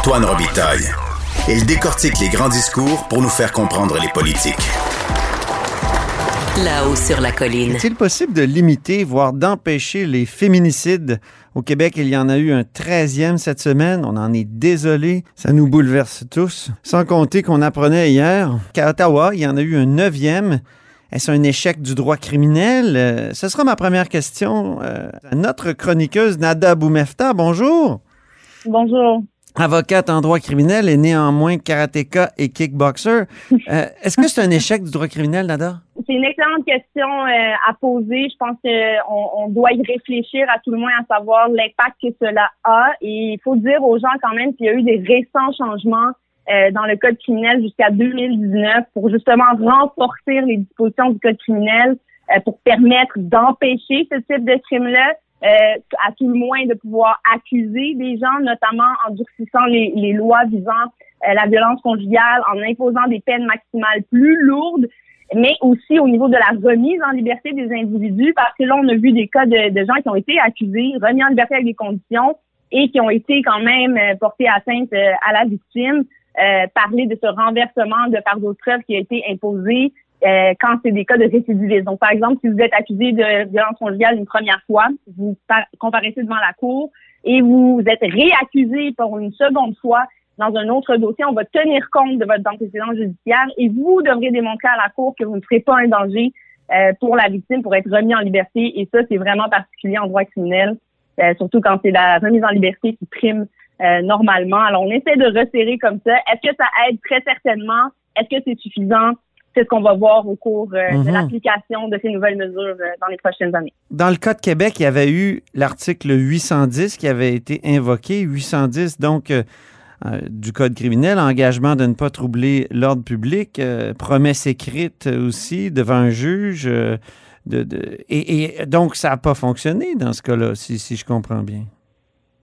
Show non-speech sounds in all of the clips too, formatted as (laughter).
Antoine Robitaille. Il décortique les grands discours pour nous faire comprendre les politiques. Là-haut sur la colline. Est-il possible de limiter, voire d'empêcher les féminicides? Au Québec, il y en a eu un 13e cette semaine. On en est désolé. Ça nous bouleverse tous. Sans compter qu'on apprenait hier qu'à Ottawa, il y en a eu un 9e. Est-ce un échec du droit criminel? Euh, ce sera ma première question. Euh, notre chroniqueuse Nada Boumefta, bonjour. Bonjour. Avocate en droit criminel et néanmoins karatéka et kickboxer. Euh, Est-ce que c'est un échec du droit criminel, Nada? C'est une excellente question euh, à poser. Je pense qu'on on doit y réfléchir à tout le moins à savoir l'impact que cela a. Et il faut dire aux gens quand même qu'il y a eu des récents changements euh, dans le code criminel jusqu'à 2019 pour justement renforcer les dispositions du code criminel pour permettre d'empêcher ce type de crime-là, euh, à tout le moins de pouvoir accuser des gens, notamment en durcissant les, les lois visant la violence conjugale, en imposant des peines maximales plus lourdes, mais aussi au niveau de la remise en liberté des individus, parce que là, on a vu des cas de, de gens qui ont été accusés, remis en liberté avec des conditions et qui ont été quand même portés atteinte à la victime. Euh, parler de ce renversement de par d'autres qui a été imposé euh, quand c'est des cas de récidivisme. Donc, par exemple, si vous êtes accusé de violence conjugale une première fois, vous comparaissez devant la cour et vous êtes réaccusé pour une seconde fois dans un autre dossier, on va tenir compte de votre antécédent judiciaire et vous devrez démontrer à la cour que vous ne serez pas un danger euh, pour la victime pour être remis en liberté. Et ça, c'est vraiment particulier en droit criminel, surtout quand c'est la remise en liberté qui prime euh, normalement. Alors, on essaie de resserrer comme ça. Est-ce que ça aide? Très certainement. Est-ce que c'est suffisant? C'est ce qu'on va voir au cours euh, de mhm. l'application de ces nouvelles mesures euh, dans les prochaines années. Dans le cas de Québec, il y avait eu l'article 810 qui avait été invoqué. 810, donc, du Code criminel, engagement de ne pas troubler l'ordre public, promesse écrite aussi devant un juge. De, et, donc, ça n'a pas fonctionné dans ce cas-là, si, si je comprends bien.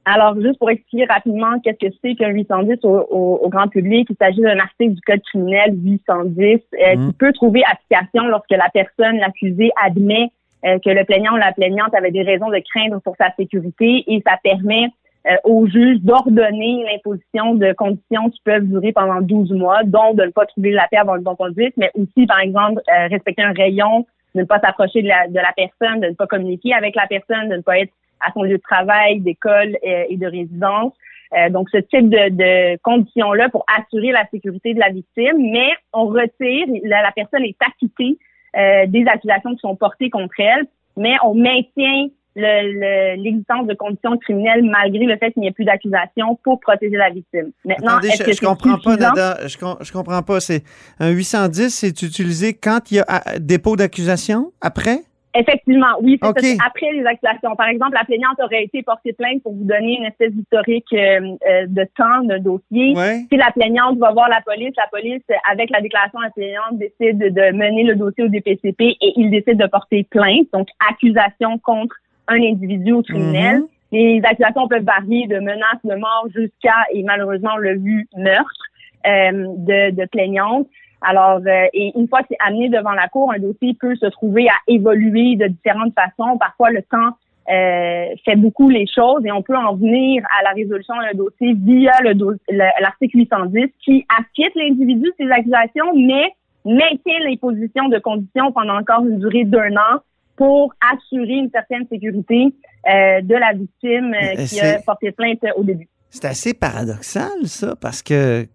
Alors, juste pour expliquer rapidement qu'est-ce que c'est qu'un 810 au, grand public, il s'agit d'un article du Code criminel 810 euh, mmh. qui peut trouver application lorsque la personne, l'accusée, admet euh, que le plaignant ou la plaignante avait des raisons de craindre pour sa sécurité et ça permet euh, au juge d'ordonner l'imposition de conditions qui peuvent durer pendant 12 mois, dont de ne pas trouver la paix avant le bon conduite, mais aussi, par exemple, respecter un rayon, de ne pas s'approcher de la, de la personne, de ne pas communiquer avec la personne, de ne pas être à son lieu de travail, d'école euh, et de résidence. Euh, donc, ce type de, de conditions-là pour assurer la sécurité de la victime, mais on retire, la, personne est acquittée euh, des accusations qui sont portées contre elle, mais on maintient l'existence de conditions criminelles malgré le fait qu'il n'y ait plus d'accusation pour protéger la victime. Maintenant, est-ce que je, comprends pas, Nada, je, je comprends pas. C'est un 810, c'est utilisé quand il y a dépôt d'accusation après? Effectivement, oui. C'est après les accusations. Par exemple, la plaignante aurait été portée plainte pour vous donner une espèce d'historique euh, euh, de temps d'un dossier. Si la plaignante va voir la police, la police, avec la déclaration de la plaignante, décide de mener le dossier au DPCP et il décide de porter plainte, donc accusation contre un individu ou criminel. Mhm. Les accusations peuvent varier de menaces de mort jusqu'à, et malheureusement, le vu meurtre euh, de, de plaignante. Alors, euh, et une fois que c'est amené devant la cour, un dossier peut se trouver à évoluer de différentes façons. Parfois, le temps euh, fait beaucoup les choses et on peut en venir à la résolution d'un dossier via le l'article 810 qui acquitte l'individu de ses accusations, mais maintient les positions de conditions pendant encore une durée d'un an pour assurer une certaine sécurité euh, de la victime qui a porté plainte au début. C'est assez paradoxal, ça, parce que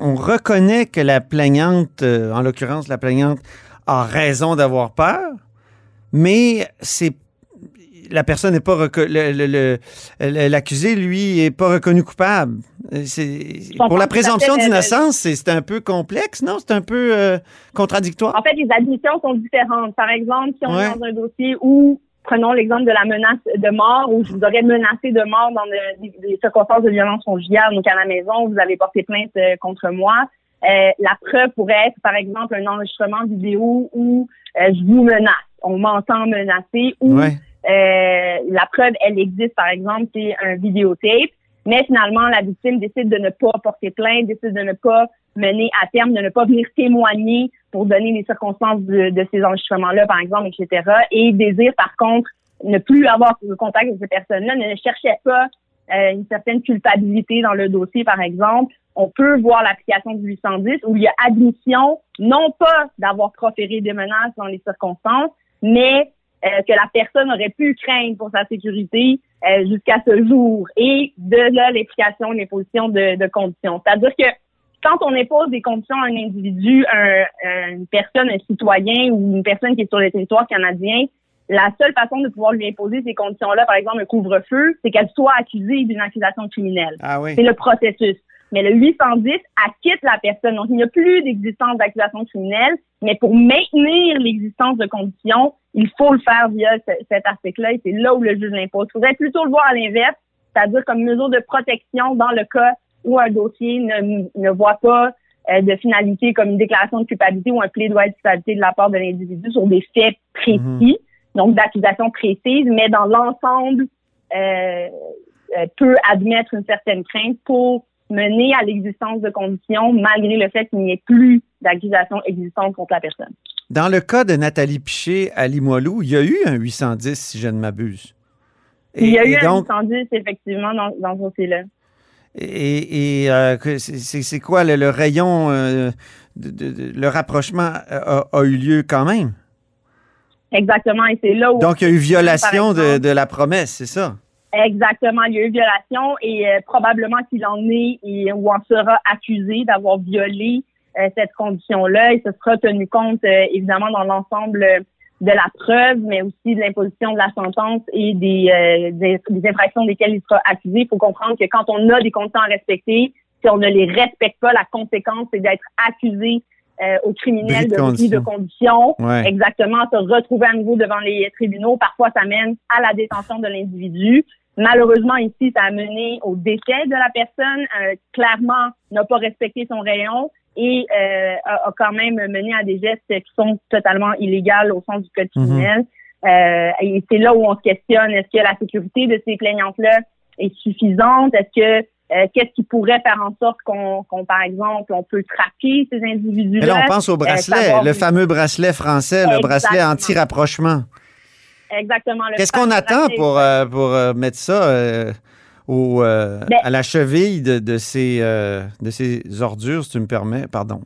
on reconnaît que la plaignante, euh, en l'occurrence la plaignante, a raison d'avoir peur, mais c'est la personne n'est pas l'accusé lui est pas reconnu coupable. pour la présomption d'innocence, c'est un peu complexe, non? C'est un peu euh, contradictoire. En fait, les admissions sont différentes. Par exemple, si on est dans un dossier où prenons l'exemple de la menace de mort où je vous aurais menacé de mort dans des, circonstances de violence conjugale, donc à la maison, vous avez porté plainte euh, contre moi. Euh, la preuve pourrait être, par exemple, un enregistrement vidéo où euh, je vous menace, on m'entend menacer, ou la preuve, elle existe, par exemple, c'est un vidéotape, mais finalement, la victime décide de ne pas porter plainte, décide de ne pas mener à terme, de ne pas venir témoigner pour donner les circonstances de, ces enregistrements-là, par exemple, etc. Et désire, par contre, ne plus avoir de contact avec ces personnes-là, ne cherchait pas une certaine culpabilité dans le dossier, par exemple, on peut voir l'application du 810 où il y a admission, non pas d'avoir proféré des menaces dans les circonstances, mais euh, que la personne aurait pu craindre pour sa sécurité euh, jusqu'à ce jour. Et de là, l'application des positions de, de conditions. C'est-à-dire que quand on impose des conditions à un individu, un, une personne, un citoyen ou une personne qui est sur le territoire canadien, la seule façon de pouvoir lui imposer ces conditions-là, par exemple un couvre-feu, c'est qu'elle soit accusée d'une accusation criminelle. Ah oui. C'est le processus. Mais le 810 acquitte la personne. Donc, il n'y a plus d'existence d'accusation criminelle, mais pour maintenir l'existence de conditions, il faut le faire via cet article-là et c'est là où le juge l'impose. Il faudrait plutôt le voir à l'inverse, c'est-à-dire comme mesure de protection dans le cas où un dossier ne, ne voit pas euh, de finalité comme une déclaration de culpabilité ou un plaidoyer de culpabilité de la part de l'individu sur des faits précis, mhm. donc d'accusation précise, mais dans l'ensemble euh, euh, peut admettre une certaine crainte pour mener à l'existence de conditions malgré le fait qu'il n'y ait plus d'accusation existante contre la personne. Dans le cas de Nathalie Piché à Limoilou, il y a eu un 810, si je ne m'abuse. Il y a eu un 810, effectivement, dans, dans ce dossier-là. Et, euh, c'est quoi le, rayon, euh, de, le rapprochement a, eu lieu quand même? Exactement, et c'est là où... Donc, il y a eu violation de la promesse, c'est ça? Exactement, il y a eu violation et euh, probablement qu'il en est et, ou en sera accusé d'avoir violé euh, cette condition-là et ce sera tenu compte euh, évidemment dans l'ensemble de la preuve, mais aussi de l'imposition de la sentence et des, des, infractions desquelles il sera accusé. Il faut comprendre que quand on a des conditions à respecter, si on ne les respecte pas, la conséquence, c'est d'être accusé au criminel de conditions. de conditions. Exactement, se retrouver à nouveau devant les tribunaux. Parfois, ça mène à la détention de l'individu. Malheureusement, ici, ça a mené au décès de la personne. Euh, clairement, n'a pas respecté son rayon et euh, a, quand même mené à des gestes qui sont totalement illégaux au sens du code mhm. criminel. Euh, et c'est là où on se questionne est-ce que la sécurité de ces plaignantes-là est suffisante? Est-ce que qu'est-ce qui pourrait faire en sorte qu'on, par exemple, on peut traquer ces individus-là? Là, on pense au bracelet, le fameux bracelet français, le bracelet anti-rapprochement. Exactement. Qu'est-ce qu'on attend pour, euh, pour euh, mettre ça euh, au, ben à la cheville de, de ces, de ces ordures, si tu me permets? Pardon.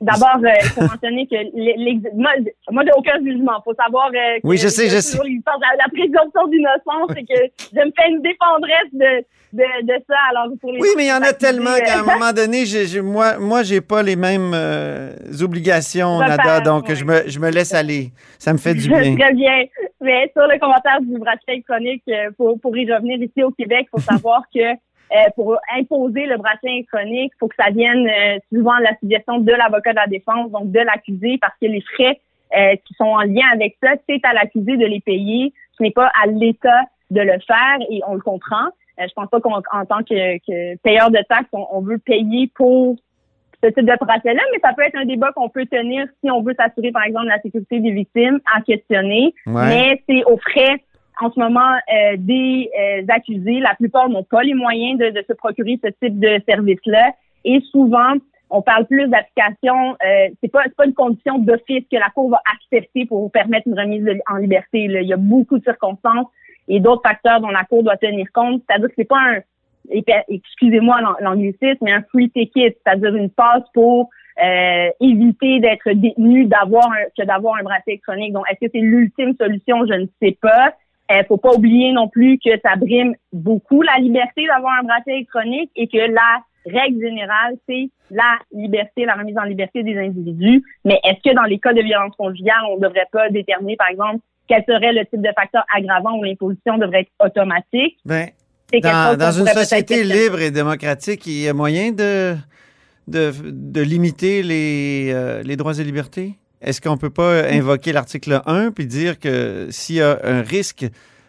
D'abord, il faut mentionner que moi, moi j'ai aucun jugement. Il faut savoir que oui, je sais, je sais. La, la présomption d'innocence, c'est que je me fais une défendresse de de, ça. Alors, pour les oui, mais il y en a tellement qu'à un moment donné, j'ai, moi, moi, j'ai pas les mêmes euh, obligations, Nada, donc je, me, je me laisse aller. Ça me fait du bien. Très bien. Mais sur le commentaire du bracelet électronique, euh, pour, pour y revenir ici au Québec, il faut savoir que euh, pour imposer le bracelet électronique, il faut que ça vienne souvent la suggestion de l'avocat de la défense, donc de l'accusé, parce que les frais qui sont en lien avec ça, c'est à l'accusé de les payer. Ce n'est pas à l'État de le faire et on le comprend. Euh, je pense pas qu'en tant que, payeur de taxes, on, veut payer pour ce type de procès-là, mais ça peut être un débat qu'on peut tenir si on veut s'assurer, par exemple, de la sécurité des victimes à questionner. Mais c'est aux frais en ce moment euh, des euh, accusés. La plupart n'ont pas les moyens de, se procurer ce type de service-là. Et souvent, on parle plus d'application. Euh, c'est pas pas une condition d'office que la cour va accepter pour vous permettre une remise en liberté. Il y a beaucoup de circonstances et d'autres facteurs dont la Cour doit tenir compte. C'est-à-dire que c'est pas un, excusez-moi l'anglicisme, mais un free ticket, c'est-à-dire une passe pour euh, éviter d'être détenu, d'avoir que d'avoir un bracelet électronique. Donc, est-ce que c'est l'ultime solution? Je ne sais pas. Il euh, faut pas oublier non plus que ça brime beaucoup la liberté d'avoir un bracelet électronique et que la règle générale, c'est la liberté, la remise en liberté des individus. Mais est-ce que dans les cas de violence conjugale, on ne devrait pas déterminer, par exemple, quel serait le type de facteur aggravant où l'imposition devrait être automatique? Ben, dans, une société libre et démocratique, il y a moyen de, de, limiter les, euh, les droits et libertés? Est-ce qu'on ne peut pas invoquer l'article 1 puis dire que s'il y a un risque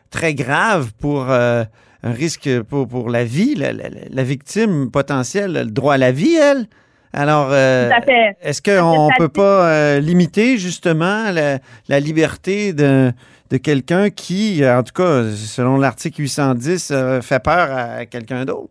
très grave pour euh, un risque pour, pour la vie, la, la, victime potentielle, le droit à la vie, elle, alors, euh, est-ce qu'on ne peut pas euh, limiter justement la, liberté de, de quelqu'un qui, en tout cas, selon l'article 810, euh, fait peur à quelqu'un d'autre?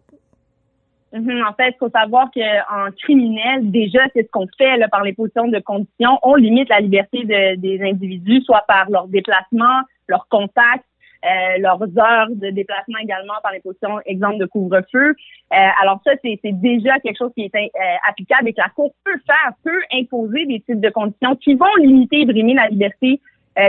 Mhm, en fait, il faut savoir qu'en criminel, déjà, c'est ce qu'on fait là, par les positions de conditions. On limite la liberté des individus, soit par leur déplacement, leur contact, euh, leurs heures de déplacement également par les positions, exemple de couvre-feu. Euh, alors ça, c'est déjà quelque chose qui est euh, applicable et que la Cour peut faire, peut imposer des types de conditions qui vont limiter et brimer la liberté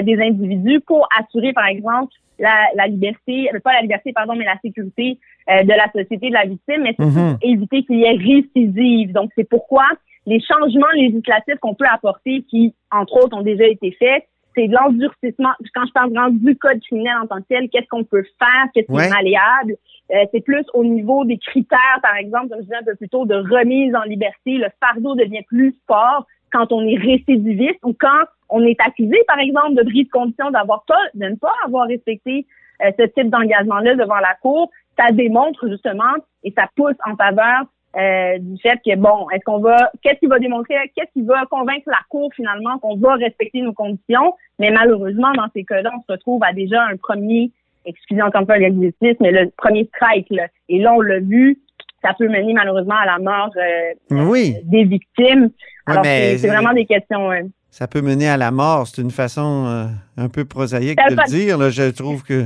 des individus pour assurer, par exemple, la, la liberté, pas la liberté, pardon, mais la sécurité de la société de la victime, mais Mhm. éviter qu'il y ait récidive. Donc, c'est pourquoi les changements législatifs qu'on peut apporter, qui, entre autres, ont déjà été faits, c'est de l'endurcissement. Quand je parle du code criminel en tant que tel, qu'est-ce qu'on peut faire, qu'est-ce qui Ouais. est malléable? Euh, c'est plus au niveau des critères, par exemple, comme je disais un peu plus tôt, de remise en liberté. Le fardeau devient plus fort quand on est récidiviste ou quand on est accusé, par exemple, de bris de condition, d'avoir pas, de ne pas avoir respecté euh, ce type d'engagement-là devant la Cour. Ça démontre justement et ça pousse en faveur euh, du fait que bon, est-ce qu'on va, qu'est-ce qui va démontrer, qu'est-ce qui va convaincre la Cour finalement qu'on va respecter nos conditions, mais malheureusement dans ces cas-là, on se retrouve à déjà un premier, excusez encore une fois l'exercice, mais le premier strike là. et là on l'a vu, ça peut mener malheureusement à la mort euh, Oui, des victimes. Alors c'est vraiment des questions. euh, ça peut mener à la mort. C'est une façon euh, un peu prosaïque Ça de le dire. là. Je trouve que.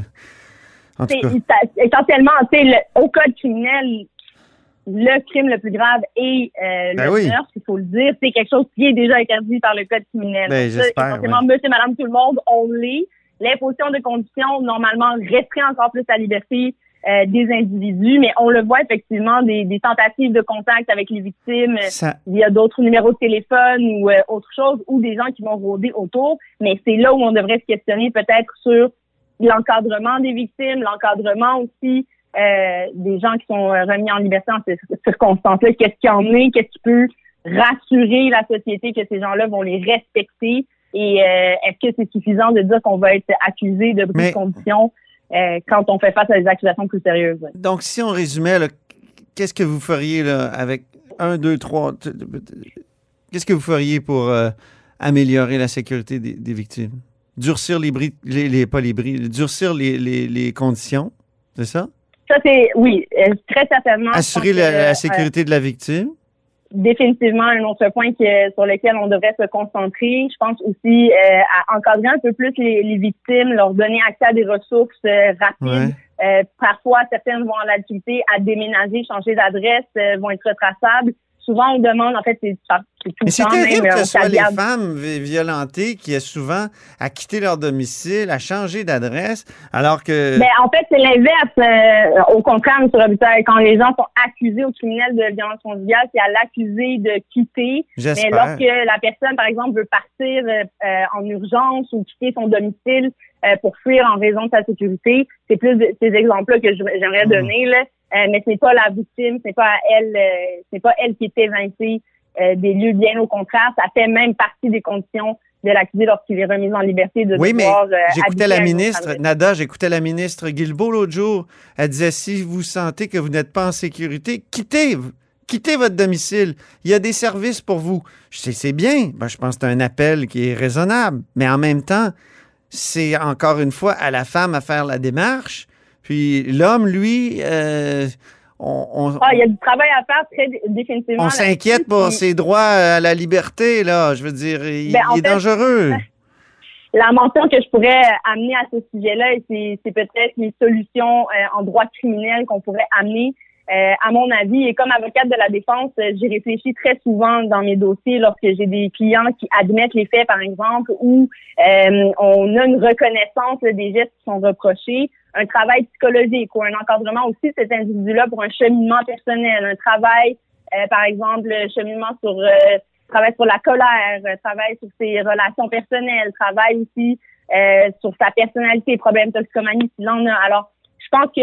En tout cas. ça- essentiellement, le- au code criminel, le crime le plus grave est euh, Ben le oui. meurtre, il faut le dire. C'est quelque chose qui est déjà interdit par le code criminel. Ben, j'espère, essentiellement, monsieur, madame, tout le monde, on l'est. L'imposition de conditions, normalement, restreint encore plus la liberté euh, des individus, mais on le voit effectivement des, des tentatives de contact avec les victimes euh, Ça, via d'autres numéros de téléphone ou euh, autre chose, ou des gens qui vont rôder autour. Mais c'est là où on devrait se questionner peut-être sur l'encadrement des victimes, l'encadrement aussi euh, des gens qui sont euh, remis en liberté en ces circonstances-là. Qu'est-ce qu'il y en est? Qu'est-ce qui peut rassurer la société que ces gens-là vont les respecter? Et euh, est-ce que c'est suffisant de dire qu'on va être accusé de bris de conditions euh, quand on fait face à des accusations plus sérieuses? donc, si on résumait, qu'est-ce que vous feriez là, avec un, deux, trois. t- t- Qu'est-ce que vous feriez pour euh, améliorer la sécurité des, des victimes? Durcir les bris, les, les- pas les bris, durcir les, les, les conditions, c'est ça? Ça, c'est, oui, euh, très certainement. Assurer la, que, la sécurité de la victime? Définitivement un autre point que, sur lequel on devrait se concentrer. Je pense aussi euh, à encadrer un peu plus les, les victimes, leur donner accès à des ressources euh, rapides. Ouais. Euh, parfois, certaines vont en l'activité à déménager, changer d'adresse, euh, vont être retraçables. Souvent, on demande, en fait, c'est tout Mais le c'est temps terrible même, que ce soit les femmes vi- violentées qui aient souvent à quitter leur domicile, à changer d'adresse, alors que. Ben, en fait, c'est l'inverse. Euh, au contraire, M. Robitaille, quand les gens sont accusés au criminel de violence conjugale, c'est à l'accusé de quitter. Mais lorsque la personne, par exemple, veut partir euh, euh, en urgence ou quitter son domicile euh, pour fuir en raison de sa sécurité, c'est plus de- ces exemples-là que j'aimerais Mhm. donner. Là. Euh, mais ce n'est pas la victime, ce n'est pas à elle, euh, ce n'est pas elle qui est évincée euh, des lieux. Bien au contraire, ça fait même partie des conditions de l'accusé lorsqu'il est remis en liberté de Oui, mais devoir euh, j'écoutais la ministre. Nada, j'écoutais la ministre Guilbeault l'autre jour. Elle disait si vous sentez que vous n'êtes pas en sécurité, quittez, quittez votre domicile. Il y a des services pour vous. Je sais, c'est bien. Ben, je pense que c'est un appel qui est raisonnable. Mais en même temps, c'est encore une fois à la femme à faire la démarche. Puis l'homme, lui, euh, on, on- Ah, il y a du travail à faire très dé- définitivement. on s'inquiète pour ses droits à la liberté, là. Je veux dire, il, Ben, il est fait, dangereux. La mention que je pourrais amener à ce sujet-là, et c'est, c'est peut-être les solutions euh, en droit criminel qu'on pourrait amener. Euh, à mon avis, et comme avocate de la défense, euh, j'ai réfléchi très souvent dans mes dossiers lorsque j'ai des clients qui admettent les faits, par exemple, où euh, on a une reconnaissance des gestes qui sont reprochés, un travail psychologique ou un encadrement aussi de cet individu-là pour un cheminement personnel, un travail, euh, par exemple, le cheminement sur euh, travail sur la colère, euh, travail sur ses relations personnelles, travail aussi sur sa personnalité, problème toxicomanie s'il en a. Alors, pense que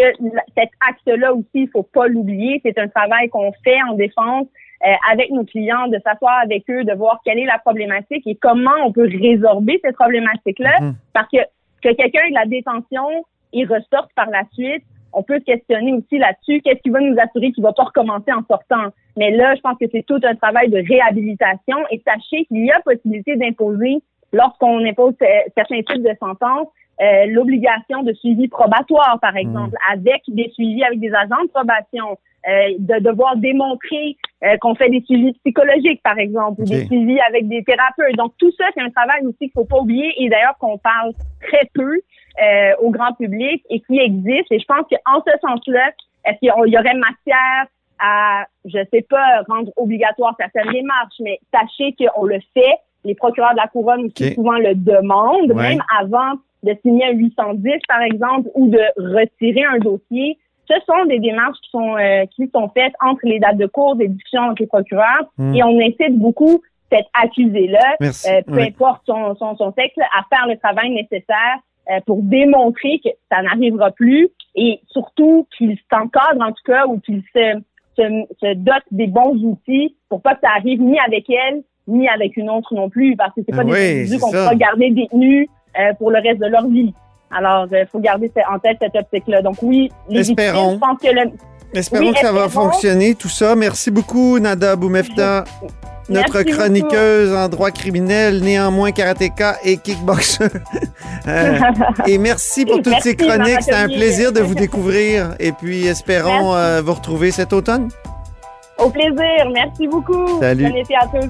cet acte-là aussi, il faut pas l'oublier. C'est un travail qu'on fait en défense euh, avec nos clients, de s'asseoir avec eux, de voir quelle est la problématique et comment on peut résorber cette problématique-là. Mhm. Parce que que quelqu'un ait de la détention et ressorte par la suite, on peut se questionner aussi là-dessus. Qu'est-ce qui va nous assurer qu'il va pas recommencer en sortant? Mais là, je pense que c'est tout un travail de réhabilitation et sachez qu'il y a possibilité d'imposer, lorsqu'on impose certains types de sentences, euh, l'obligation de suivi probatoire, par exemple, avec des suivis avec des agents de probation, euh, de devoir démontrer euh, qu'on fait des suivis psychologiques, par exemple, ou des suivis avec des thérapeutes. Donc, tout ça, c'est un travail aussi qu'il faut pas oublier et d'ailleurs qu'on parle très peu. euh, au grand public et qui existe. Et je pense qu'en ce sens-là, est-ce qu'il y aurait matière à, je sais pas, rendre obligatoire certaines démarches, mais sachez qu'on le fait. Les procureurs de la couronne aussi souvent le demandent, même avant de signer un 810 par exemple ou de retirer un dossier. Ce sont des démarches qui sont euh, qui sont faites entre les dates de cours, des discussions entre les procureurs, hmm. et on incite beaucoup cet accusé-là, euh, peu importe son, son, son sexe, à faire le travail nécessaire euh, pour démontrer que ça n'arrivera plus et surtout qu'il s'encadre en tout cas ou qu'il se, se, dote des bons outils pour pas que ça arrive ni avec elle ni avec une autre non plus parce que c'est pas des individus qu'on peut garder détenus euh, pour le reste de leur vie. Alors, il faut garder en tête cette optique-là. Donc oui, les Espérons. je pense que le, Espérons que ça va fonctionner, tout ça. Merci beaucoup, Nada Boumefta notre chroniqueuse en droit criminel, néanmoins karatéka et kickboxer. (laughs) Euh, et merci pour toutes ces chroniques. C'est un plaisir de vous découvrir. Et puis, espérons euh, vous retrouver cet automne. Au plaisir. Merci beaucoup. Salut. Bon été à tous.